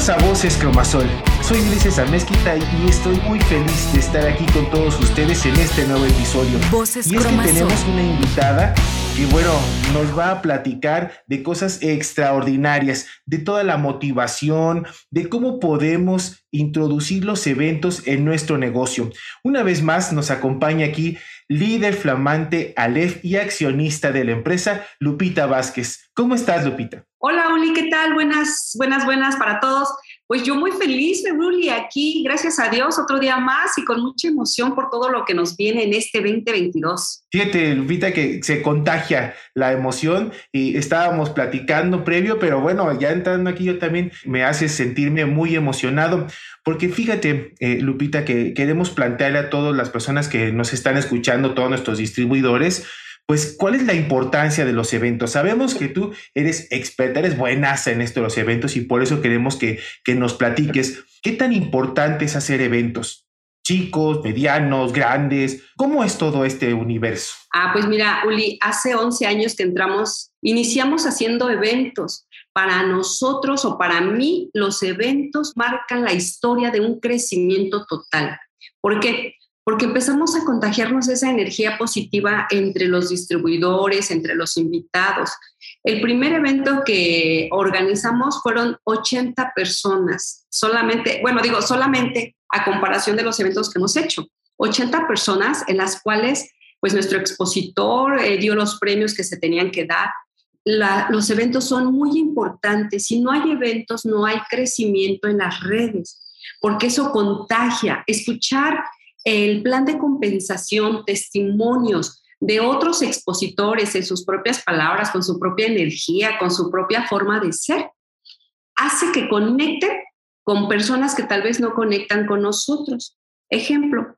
Bienvenidos a Voces Cromasol. Soy Ulises Amezquita y estoy muy feliz de estar aquí con todos ustedes en este nuevo episodio. Voces y es que tenemos una invitada que, bueno, nos va a platicar de cosas extraordinarias, de toda la motivación, de cómo podemos introducir los eventos en nuestro negocio. Una vez más nos acompaña aquí líder flamante, Aleph y accionista de la empresa, Lupita Vázquez. ¿Cómo estás, Lupita? Hola, Uli, ¿qué tal? Buenas, buenas, buenas para todos. Pues yo muy feliz, Uli, aquí, gracias a Dios, otro día más y con mucha emoción por todo lo que nos viene en este 2022. Fíjate, Lupita, que se contagia la emoción y estábamos platicando previo, pero bueno, ya entrando aquí yo también me hace sentirme muy emocionado, porque fíjate, eh, Lupita, que queremos plantearle a todas las personas que nos están escuchando, todos nuestros distribuidores, pues, ¿cuál es la importancia de los eventos? Sabemos que tú eres experta, eres buenaza en esto de los eventos y por eso queremos que, que nos platiques qué tan importante es hacer eventos. Chicos, medianos, grandes, ¿cómo es todo este universo? Ah, pues mira, Uli, hace 11 años que entramos, iniciamos haciendo eventos. Para nosotros o para mí, los eventos marcan la historia de un crecimiento total. ¿Por qué? Porque empezamos a contagiarnos esa energía positiva entre los distribuidores, entre los invitados. El primer evento que organizamos fueron 80 personas, solamente, bueno, digo, solamente a comparación de los eventos que hemos hecho. 80 personas en las cuales pues nuestro expositor eh, dio los premios que se tenían que dar. La, los eventos son muy importantes. Si no hay eventos, no hay crecimiento en las redes, porque eso contagia. Escuchar el plan de compensación, testimonios de otros expositores en sus propias palabras, con su propia energía, con su propia forma de ser, hace que conecten con personas que tal vez no conectan con nosotros. Ejemplo,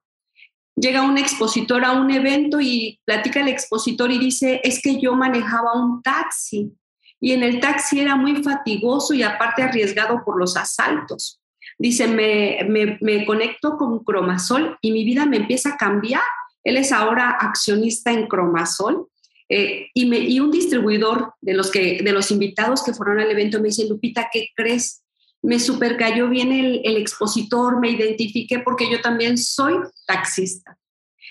llega un expositor a un evento y platica el expositor y dice, es que yo manejaba un taxi y en el taxi era muy fatigoso y aparte arriesgado por los asaltos. Dice, me, me, conecto con Cromasol y mi vida me empieza a cambiar. Él es ahora accionista en Cromasol eh, y, me, y, un distribuidor de los, que, de los invitados que fueron al evento me dice, Lupita, ¿qué crees? Me super cayó bien el, el expositor, me identifiqué porque yo también soy taxista.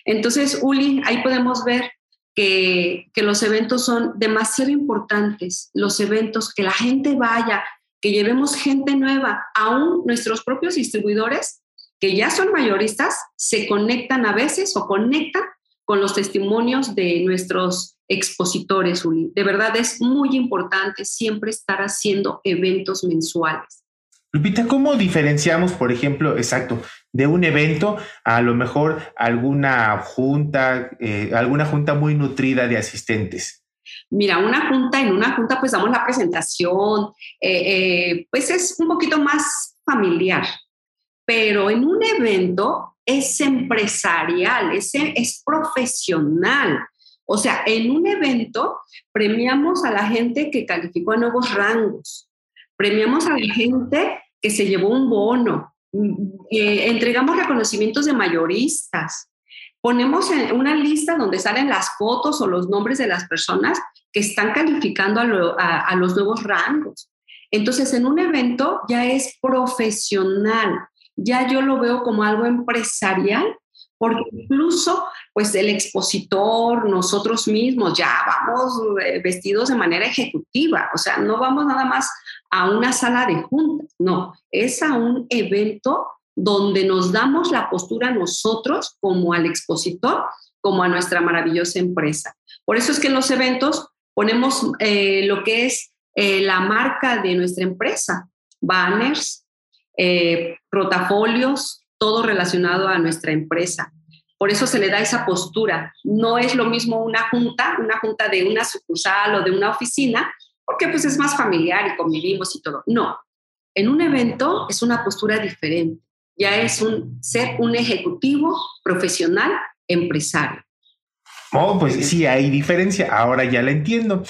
Entonces, Uli, ahí podemos ver que, que los eventos son demasiado importantes, los eventos, que la gente vaya, que llevemos gente nueva, aún nuestros propios distribuidores, que ya son mayoristas, se conectan a veces o conectan con los testimonios de nuestros expositores. De verdad es muy importante siempre estar haciendo eventos mensuales. Lupita, ¿cómo diferenciamos, por ejemplo, exacto, de un evento a lo mejor alguna junta, eh, alguna junta muy nutrida de asistentes? Mira, una junta, en una junta pues damos la presentación, eh, eh, pues es un poquito más familiar, pero en un evento es empresarial, es, es profesional. O sea, en un evento premiamos a la gente que calificó a nuevos rangos, premiamos a la gente que se llevó un bono, eh, entregamos reconocimientos de mayoristas, ponemos en una lista donde salen las fotos o los nombres de las personas que están calificando a, lo, a, a, los nuevos rangos. Entonces, en un evento ya es profesional, ya yo lo veo como algo empresarial, porque incluso, pues el expositor, nosotros mismos, ya vamos eh, vestidos de manera ejecutiva, o sea, no vamos nada más a una sala de juntas, no, es a un evento donde nos damos la postura nosotros como al expositor, como a nuestra maravillosa empresa. Por eso es que en los eventos ponemos eh, lo que es eh, la marca de nuestra empresa, banners, eh, todo relacionado a nuestra empresa. Por eso se le da esa postura. No es lo mismo una junta, una junta de una sucursal o de una oficina, porque pues es más familiar y convivimos y todo. No, en un evento es una postura diferente ya es un ser un ejecutivo profesional empresario. Oh, pues sí, hay diferencia. Ahora ya la entiendo.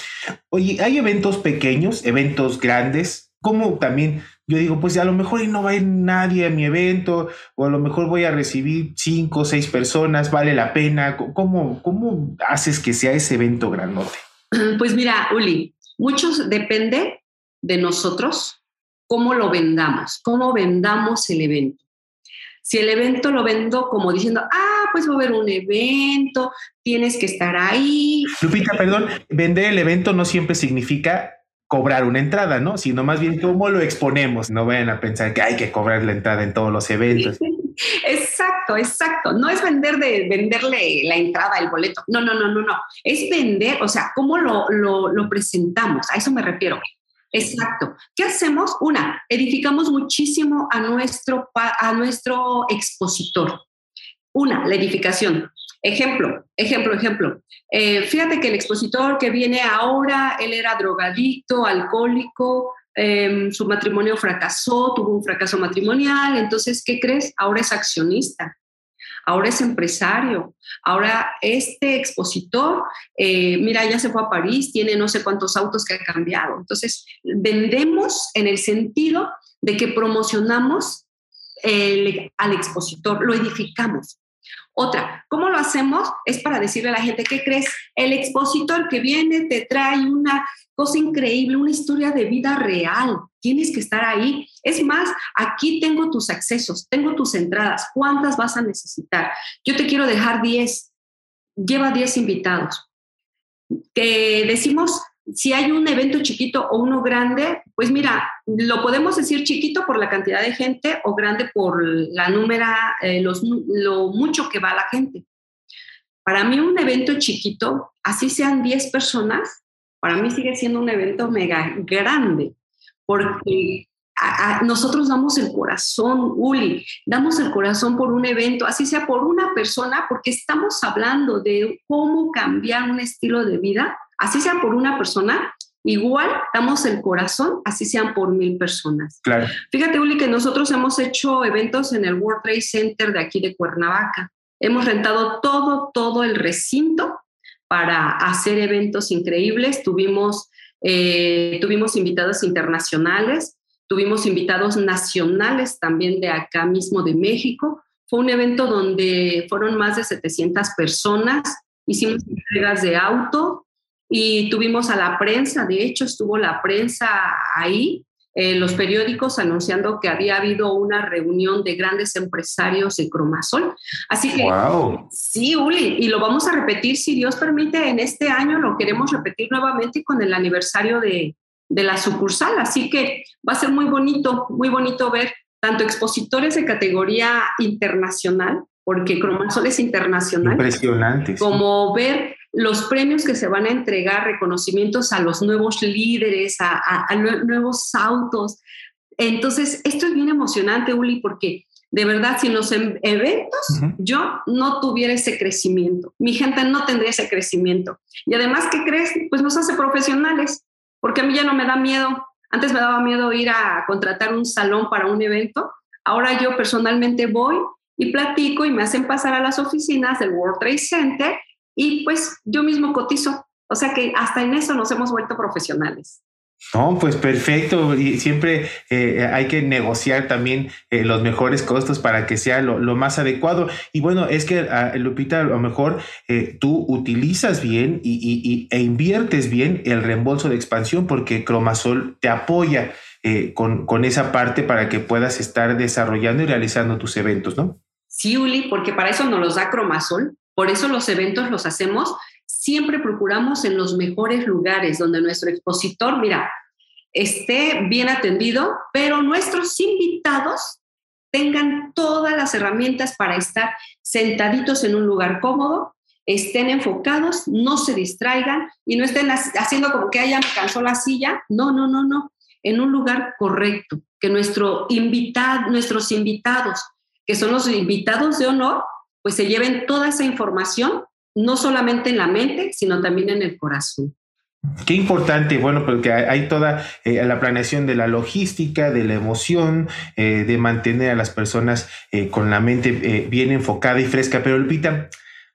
Oye, hay eventos pequeños, eventos grandes, como también yo digo, pues a lo mejor no va a ir nadie a mi evento, o a lo mejor voy a recibir cinco o seis personas, vale la pena. ¿Cómo, cómo haces que sea ese evento grandote? Pues mira, Uli, muchos depende de nosotros cómo lo vendamos, cómo vendamos el evento. Si el evento lo vendo como diciendo, ah, pues va a haber un evento, tienes que estar ahí. Lupita, perdón, vender el evento no siempre significa cobrar una entrada, ¿no? Sino más bien cómo lo exponemos. No vayan a pensar que hay que cobrar la entrada en todos los eventos. Exacto, exacto. No es vender de venderle la entrada, el boleto. No, no, no, no, no. Es vender, o sea, cómo lo, lo, lo presentamos. A eso me refiero. Exacto. ¿Qué hacemos? Una, edificamos muchísimo a nuestro, a nuestro expositor. Una, la edificación. Ejemplo, ejemplo, ejemplo. Eh, fíjate que el expositor que viene ahora, él era drogadicto, alcohólico, em, su matrimonio fracasó, tuvo un fracaso matrimonial, entonces, ¿qué crees? Ahora es accionista ahora es empresario, ahora este expositor, eh, mira, ya se fue a París, tiene no sé cuántos autos que ha cambiado. Entonces, vendemos en el sentido de que promocionamos al expositor, lo edificamos. Otra, ¿cómo lo hacemos? Es para decirle a la gente, ¿qué crees? El expositor que viene te trae una cosa increíble, una historia de vida real. Tienes que estar ahí. Es más, aquí tengo tus accesos, tengo tus entradas. ¿Cuántas vas a necesitar? Yo te quiero dejar 10. Lleva 10 invitados. Que decimos, si hay un evento chiquito o uno grande, pues mira, lo podemos decir chiquito por la cantidad de gente o grande por la númera, eh, los, lo mucho que va la gente. Para mí un evento chiquito, así sean 10 personas, para mí sigue siendo un evento mega grande, porque nosotros damos el corazón, Uli, damos el corazón por un evento, así sea por una persona, porque estamos hablando de cómo cambiar un estilo de vida así sea por una persona, igual damos el corazón, así sean por mil personas. Claro. Fíjate, Uli, que nosotros hemos hecho eventos en el World Trade Center de aquí de Cuernavaca. Hemos rentado todo, todo el recinto para hacer eventos increíbles. Tuvimos, eh, tuvimos invitados internacionales, tuvimos invitados nacionales también de acá mismo de México. Fue un evento donde fueron más de 700 personas. Hicimos entregas de auto, y tuvimos a la prensa, de hecho estuvo la prensa ahí, eh, los periódicos anunciando que había habido una reunión de grandes empresarios de Cromasol. Así que sí, Uli, y lo vamos a repetir si Dios permite en este año, lo queremos repetir nuevamente con el aniversario de, de la sucursal. Así que va a ser muy bonito, muy bonito ver tanto expositores de categoría internacional, porque Cromasol es internacional. Impresionante. Como ver los premios que se van a entregar, reconocimientos a los nuevos líderes, a, nuevos autos. Entonces, esto es bien emocionante, Uli, porque de verdad, si en los em, eventos yo no tuviera ese crecimiento, mi gente no tendría ese crecimiento. Y además, ¿qué crees? Pues nos hace profesionales, porque a mí ya no me da miedo. Antes me daba miedo ir a contratar un salón para un evento. Ahora yo personalmente voy y platico y me hacen pasar a las oficinas del World Trade Center y pues yo mismo cotizo. O sea que hasta en eso nos hemos vuelto profesionales. No, pues perfecto. Y siempre eh, hay que negociar también eh, los mejores costos para que sea lo, más adecuado. Y bueno, es que ah, Lupita, a lo mejor eh, tú utilizas bien y, e inviertes bien el reembolso de expansión porque Cromasol te apoya con, con esa parte para que puedas estar desarrollando y realizando tus eventos, ¿no? Sí, Uli, porque para eso nos los da Cromasol por eso los eventos los hacemos, siempre procuramos en los mejores lugares donde nuestro expositor, mira, esté bien atendido, pero nuestros invitados tengan todas las herramientas para estar sentaditos en un lugar cómodo, estén enfocados, no se distraigan y no estén haciendo como que haya cansó la silla. No, no, no, no. En un lugar correcto, que nuestro invitado, nuestros invitados, que son los invitados de honor, pues se lleven toda esa información, no solamente en la mente, sino también en el corazón. Qué importante, bueno, porque hay toda eh, la planeación de la logística, de la emoción, eh, de mantener a las personas eh, con la mente bien enfocada y fresca. Pero Lupita,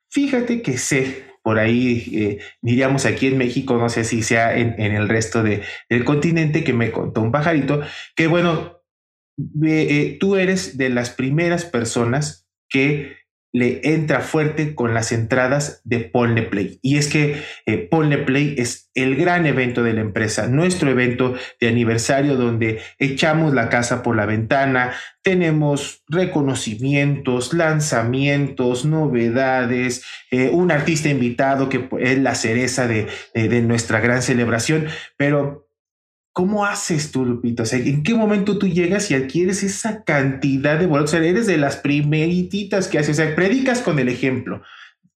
fíjate que sé, por ahí diríamos aquí en México, no sé si sea en, el resto del continente, que me contó un pajarito, que bueno, tú eres de las primeras personas que le entra fuerte con las entradas de Ponle Play. Y es que eh, Play es el gran evento de la empresa, nuestro evento de aniversario donde echamos la casa por la ventana, tenemos reconocimientos, lanzamientos, novedades, eh, un artista invitado que es la cereza de, de nuestra gran celebración, pero ¿Cómo haces tú, Lupita? O sea, ¿en qué momento tú llegas y adquieres esa cantidad de boletos? O sea, eres de las primeritas que haces, o sea, predicas con el ejemplo.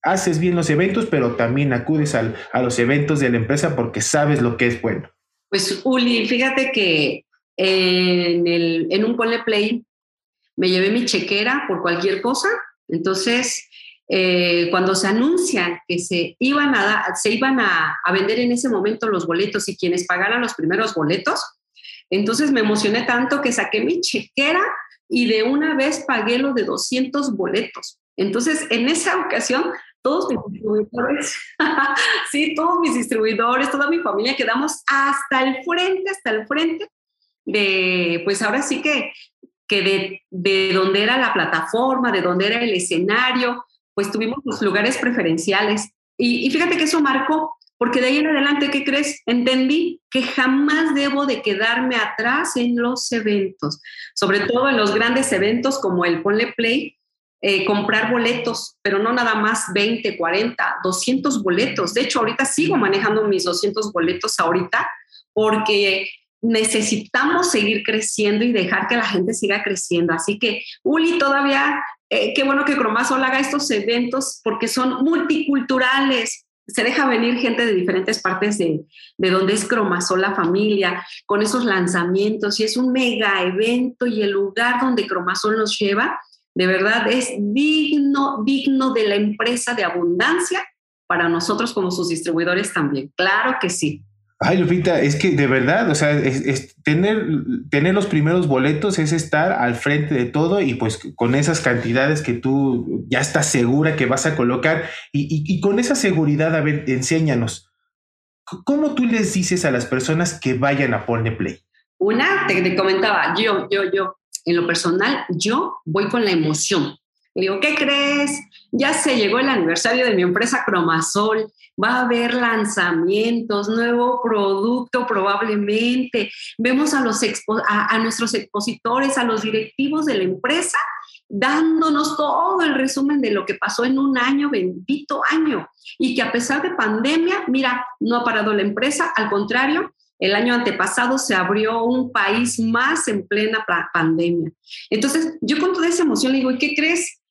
Haces bien los eventos, pero también acudes a los eventos de la empresa porque sabes lo que es bueno. Pues, Uli, fíjate que en, el, en un Ponle Play me llevé mi chequera por cualquier cosa. Entonces, eh, cuando se anuncia que se iban, a, se iban a, vender en ese momento los boletos y quienes pagaran los primeros boletos, entonces me emocioné tanto que saqué mi chequera y de una vez pagué lo de 200 boletos. Entonces, en esa ocasión, todos mis distribuidores, sí, todos mis distribuidores, toda mi familia quedamos hasta el frente, hasta el frente de, pues ahora sí que, que de, de donde era la plataforma, de donde era el escenario, pues tuvimos los lugares preferenciales. Y, fíjate que eso marcó, porque de ahí en adelante, ¿qué crees? Entendí que jamás debo de quedarme atrás en los eventos, sobre todo en los grandes eventos como el Ponle Play, eh, comprar boletos, pero no nada más 20, 40, 200 boletos. De hecho, ahorita sigo manejando mis 200 boletos ahorita porque necesitamos seguir creciendo y dejar que la gente siga creciendo. Así que, Uli, todavía eh, qué bueno que Cromasol haga estos eventos porque son multiculturales. Se deja venir gente de diferentes partes de, de donde es Cromasol la familia, con esos lanzamientos, y es un mega evento y el lugar donde Cromasol nos lleva, de verdad es digno, digno de la empresa de abundancia para nosotros como sus distribuidores también. Claro que sí. Ay, Lupita, es que de verdad, o sea, tener, tener los primeros boletos es estar al frente de todo y pues con esas cantidades que tú ya estás segura que vas a colocar y, con esa seguridad, a ver, enséñanos, ¿cómo tú les dices a las personas que vayan a Ponle Play? Una, te, te comentaba, yo, yo, yo, en lo personal, yo voy con la emoción. Le digo, ¿qué crees? Ya se llegó el aniversario de mi empresa Cromasol, va a haber lanzamientos, nuevo producto probablemente. Vemos a, los nuestros expositores, a los directivos de la empresa dándonos todo el resumen de lo que pasó en un año, bendito año, y que a pesar de pandemia, mira, no ha parado la empresa, al contrario, el año antepasado se abrió un país más en plena pandemia. Entonces, yo con toda esa emoción le digo, ¿y qué crees?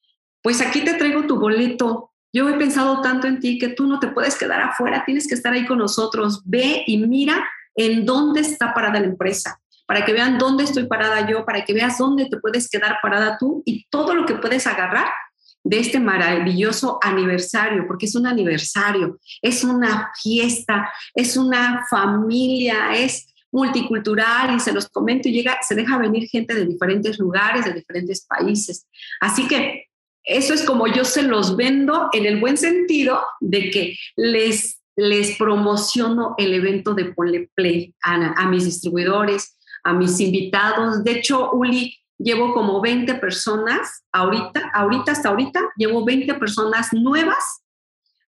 Pues aquí te traigo tu boleto. Yo he pensado tanto en ti que tú no te puedes quedar afuera, tienes que estar ahí con nosotros. Ve y mira en dónde está parada la empresa, para que vean dónde estoy parada yo, para que veas dónde te puedes quedar parada tú y todo lo que puedes agarrar de este maravilloso aniversario, porque es un aniversario, es una fiesta, es una familia, es multicultural y se los comento y llega, se deja venir gente de diferentes lugares, de diferentes países. Así que eso es como yo se los vendo en el buen sentido de que les, les promociono el evento de Ponle Play a, mis distribuidores, a mis invitados. De hecho, Uli, llevo como 20 personas ahorita, ahorita hasta ahorita, llevo 20 personas nuevas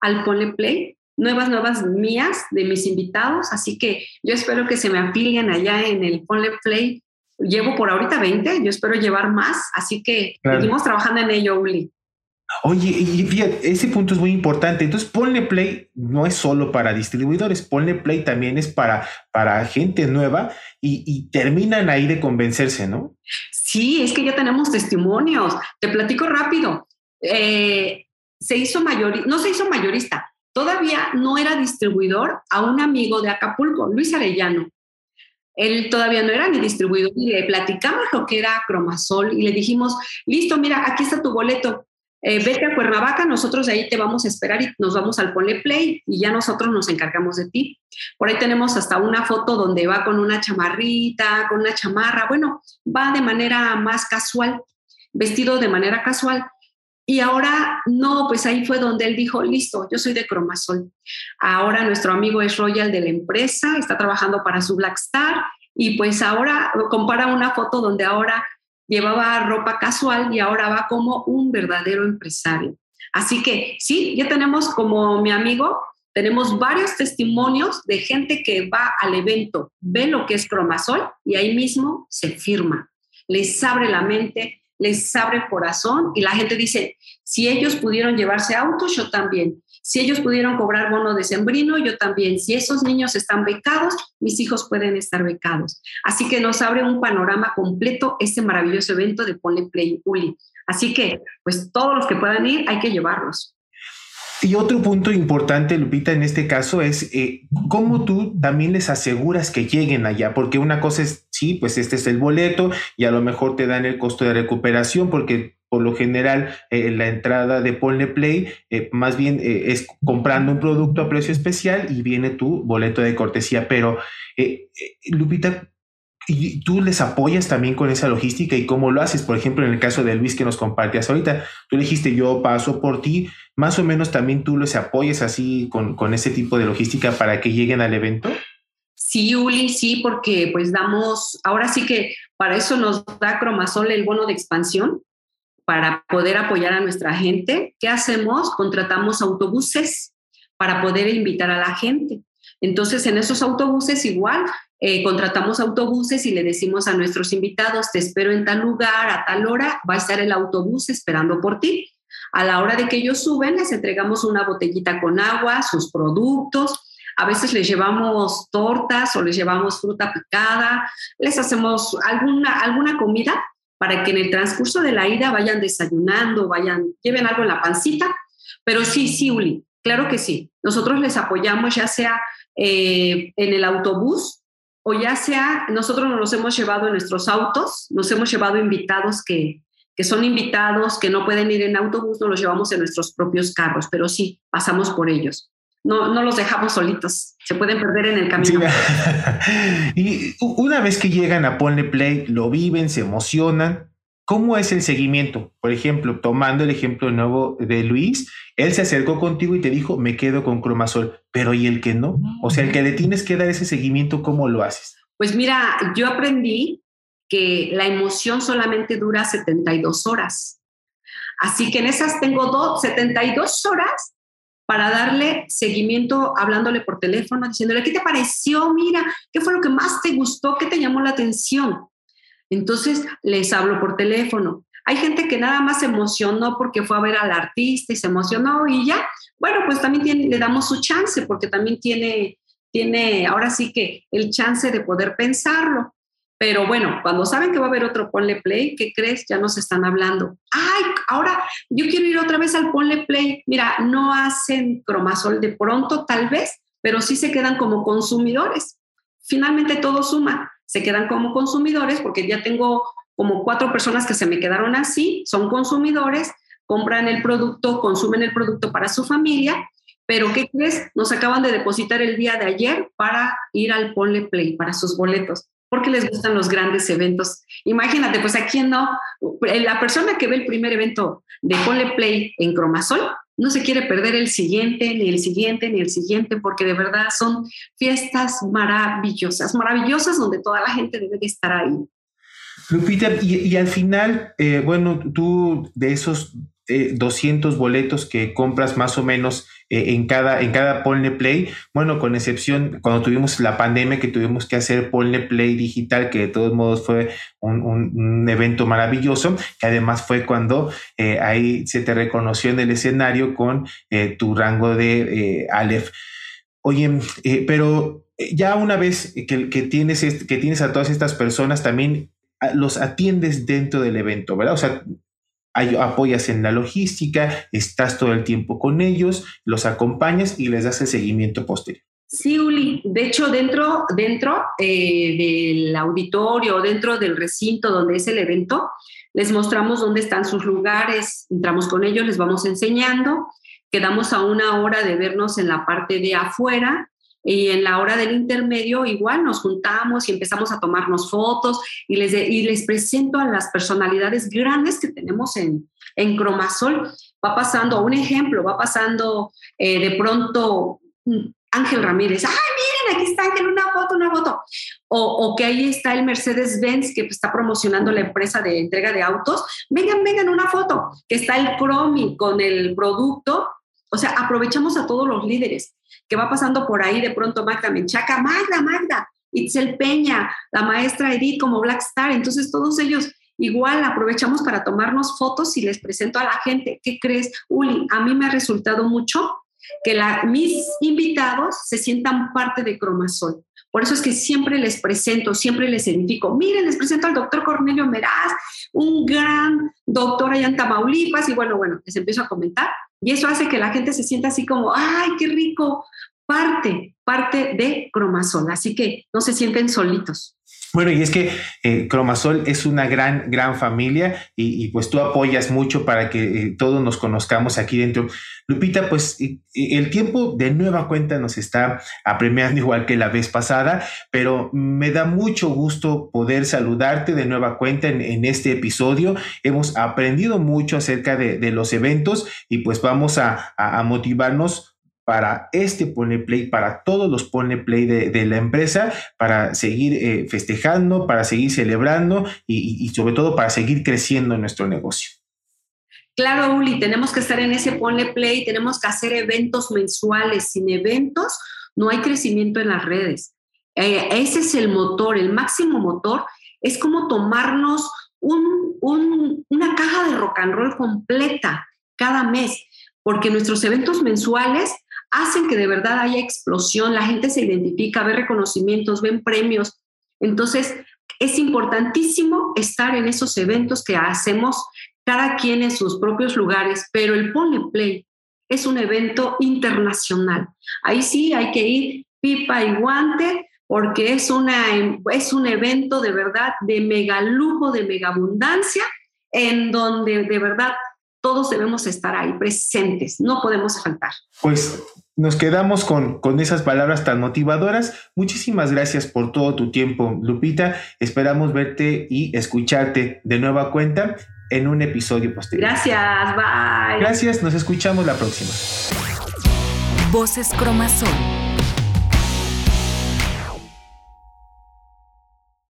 al Ponle Play, nuevas, nuevas mías de mis invitados. Así que yo espero que se me afilien allá en el Ponle Play Llevo por ahorita 20, yo espero llevar más, así que seguimos trabajando en ello, Uli. Oye, y fíjate, ese punto es muy importante. Entonces, ponle play no es solo para distribuidores, ponle play también es para, para gente nueva y, terminan ahí de convencerse, ¿no? Sí, es que ya tenemos testimonios. Te platico rápido. Eh, se hizo mayorista, no se hizo mayorista, todavía no era distribuidor a un amigo de Acapulco, Luis Arellano. Él todavía no era ni distribuidor y le platicamos lo que era Cromasol y le dijimos, listo, mira, aquí está tu boleto, eh, vete a Cuernavaca, nosotros de ahí te vamos a esperar y nos vamos al Ponle Play y ya nosotros nos encargamos de ti. Por ahí tenemos hasta una foto donde va con una chamarrita, con una chamarra, bueno, va de manera más casual, vestido de manera casual. Y ahora, no, pues ahí fue donde él dijo, listo, yo soy de Cromasol. Ahora nuestro amigo es Royal de la empresa, está trabajando para su Black Star y pues ahora compara una foto donde ahora llevaba ropa casual y ahora va como un verdadero empresario. Así que sí, ya tenemos como mi amigo, tenemos varios testimonios de gente que va al evento, ve lo que es Cromasol y ahí mismo se firma. Les abre la mente, les abre el corazón y la gente dice, si ellos pudieron llevarse autos, yo también. Si ellos pudieron cobrar bono de sembrino, yo también. Si esos niños están becados, mis hijos pueden estar becados. Así que nos abre un panorama completo este maravilloso evento de Ponle Play Uli. Así que, pues todos los que puedan ir, hay que llevarlos. Y otro punto importante, Lupita, en este caso es eh, cómo tú también les aseguras que lleguen allá, porque una cosa es, sí, pues este es el boleto y a lo mejor te dan el costo de recuperación porque por lo general eh, la entrada de Ponle Play eh, más bien es comprando un producto a precio especial y viene tu boleto de cortesía. Pero, Lupita, y tú les apoyas también con esa logística y cómo lo haces. Por ejemplo, en el caso de Luis que nos compartías ahorita, tú dijiste yo paso por ti, más o menos también tú les apoyas así con, con ese tipo de logística para que lleguen al evento. Sí, Uli, sí, porque pues damos, ahora sí que para eso nos da Cromasol el bono de expansión, para poder apoyar a nuestra gente. ¿Qué hacemos? Contratamos autobuses para poder invitar a la gente. Entonces, en esos autobuses igual eh, contratamos autobuses y le decimos a nuestros invitados, te espero en tal lugar, a tal hora, va a estar el autobús esperando por ti. A la hora de que ellos suben, les entregamos una botellita con agua, sus productos, a veces les llevamos tortas o les llevamos fruta picada, les hacemos alguna, alguna comida para que en el transcurso de la ida vayan desayunando, vayan, lleven algo en la pancita. Pero sí, sí, Uli, claro que sí. Nosotros les apoyamos ya sea eh, en el autobús o ya sea nosotros nos los hemos llevado en nuestros autos, nos hemos llevado invitados que, que son invitados, que no pueden ir en autobús, nos los llevamos en nuestros propios carros, pero sí, pasamos por ellos. No, no los dejamos solitos, se pueden perder en el camino. y una vez que llegan a Ponle Play, lo viven, se emocionan, ¿Cómo es el seguimiento? Por ejemplo, tomando el ejemplo nuevo de Luis, él se acercó contigo y te dijo, me quedo con cromasol, pero ¿y el que no? O sea, el que le tienes que dar ese seguimiento, ¿cómo lo haces? Pues mira, yo aprendí que la emoción solamente dura 72 horas. Así que en esas tengo dos, 72 horas para darle seguimiento, hablándole por teléfono, diciéndole, ¿qué te pareció? Mira, ¿qué fue lo que más te gustó? ¿Qué te llamó la atención? Entonces les hablo por teléfono. Hay gente que nada más se emocionó porque fue a ver al artista y se emocionó y ya. Bueno, pues también le damos su chance porque también tiene, tiene ahora sí que el chance de poder pensarlo. Pero bueno, cuando saben que va a haber otro Ponle Play, ¿qué crees? Ya nos están hablando. Ay, ahora yo quiero ir otra vez al Ponle Play. Mira, no hacen cromasol de pronto, tal vez, pero sí se quedan como consumidores. Finalmente todo suma se quedan como consumidores porque ya tengo como cuatro personas que se me quedaron así, son consumidores, compran el producto, consumen el producto para su familia, pero ¿qué crees? Nos acaban de depositar el día de ayer para ir al Ponle Play, para sus boletos, porque les gustan los grandes eventos. Imagínate, pues a quién no, la persona que ve el primer evento de Ponle Play en Cromasol, no se quiere perder el siguiente, ni el siguiente, ni el siguiente, porque de verdad son fiestas maravillosas, maravillosas donde toda la gente debe de estar ahí. Lupita, y, al final, eh, bueno, tú de esos 200 eh, boletos que compras más o menos eh, en cada, en cada Ponle Play. Bueno, con excepción cuando tuvimos la pandemia que tuvimos que hacer Ponle Play digital, que de todos modos fue un, evento maravilloso, que además fue cuando eh, ahí se te reconoció en el escenario con tu rango de Aleph. Oye, pero ya una vez que, que, tienes, que tienes a todas estas personas, también los atiendes dentro del evento, ¿verdad? O sea, apoyas en la logística, estás todo el tiempo con ellos, los acompañas y les das el seguimiento posterior. Sí, Uli. De hecho, dentro, dentro eh, del auditorio, dentro del recinto donde es el evento, les mostramos dónde están sus lugares, entramos con ellos, les vamos enseñando, quedamos a una hora de vernos en la parte de afuera y en la hora del intermedio igual nos juntamos y empezamos a tomarnos fotos y les, y les presento a las personalidades grandes que tenemos en, en Cromasol. Va pasando, un ejemplo, va pasando eh, de pronto Ángel Ramírez. ¡Ay, miren, aquí está Ángel, una foto, una foto! o, que ahí está el Mercedes-Benz que está promocionando la empresa de entrega de autos, vengan, vengan una foto, que está el Cromi con el producto, o sea, aprovechamos a todos los líderes, que va pasando por ahí de pronto Magda Menchaca, Magda, Magda, Itzel Peña, la maestra Edith como Black Star, entonces todos ellos igual aprovechamos para tomarnos fotos y les presento a la gente, ¿qué crees? Uli, a mí me ha resultado mucho que la, mis invitados se sientan parte de Cromasol. Por eso es que siempre les presento, siempre les edifico. Miren, les presento al doctor Cornelio Meraz, un gran doctor allá en Tamaulipas, y bueno, bueno, les empiezo a comentar. Y eso hace que la gente se sienta así como, ay, qué rico, parte, parte de Cromasol. Así que no se sienten solitos. Bueno, y es que eh, Cromasol es una gran, gran familia y, pues tú apoyas mucho para que eh, todos nos conozcamos aquí dentro. Lupita, pues el tiempo de nueva cuenta nos está apremiando igual que la vez pasada, pero me da mucho gusto poder saludarte de nueva cuenta en, este episodio. Hemos aprendido mucho acerca de, los eventos y pues vamos a, a motivarnos para este Pone Play, para todos los Pone Play de, la empresa, para seguir eh, festejando, para seguir celebrando y, sobre todo para seguir creciendo en nuestro negocio. Claro, Uli, tenemos que estar en ese Pone Play, tenemos que hacer eventos mensuales. Sin eventos no hay crecimiento en las redes. Eh, ese es el motor, el máximo motor es como tomarnos una caja de rock and roll completa cada mes, porque nuestros eventos mensuales hacen que de verdad haya explosión, la gente se identifica, ve reconocimientos, ven premios. Entonces, es importantísimo estar en esos eventos que hacemos cada quien en sus propios lugares, pero el Pone Play es un evento internacional. Ahí sí hay que ir pipa y guante porque es, una, es un evento de verdad de mega lujo, de mega abundancia, en donde de verdad todos debemos estar ahí presentes, no podemos faltar. Pues nos quedamos con, con esas palabras tan motivadoras. Muchísimas gracias por todo tu tiempo, Lupita. Esperamos verte y escucharte de nueva cuenta en un episodio posterior. Gracias, bye. Gracias, nos escuchamos la próxima. Voces Cromasol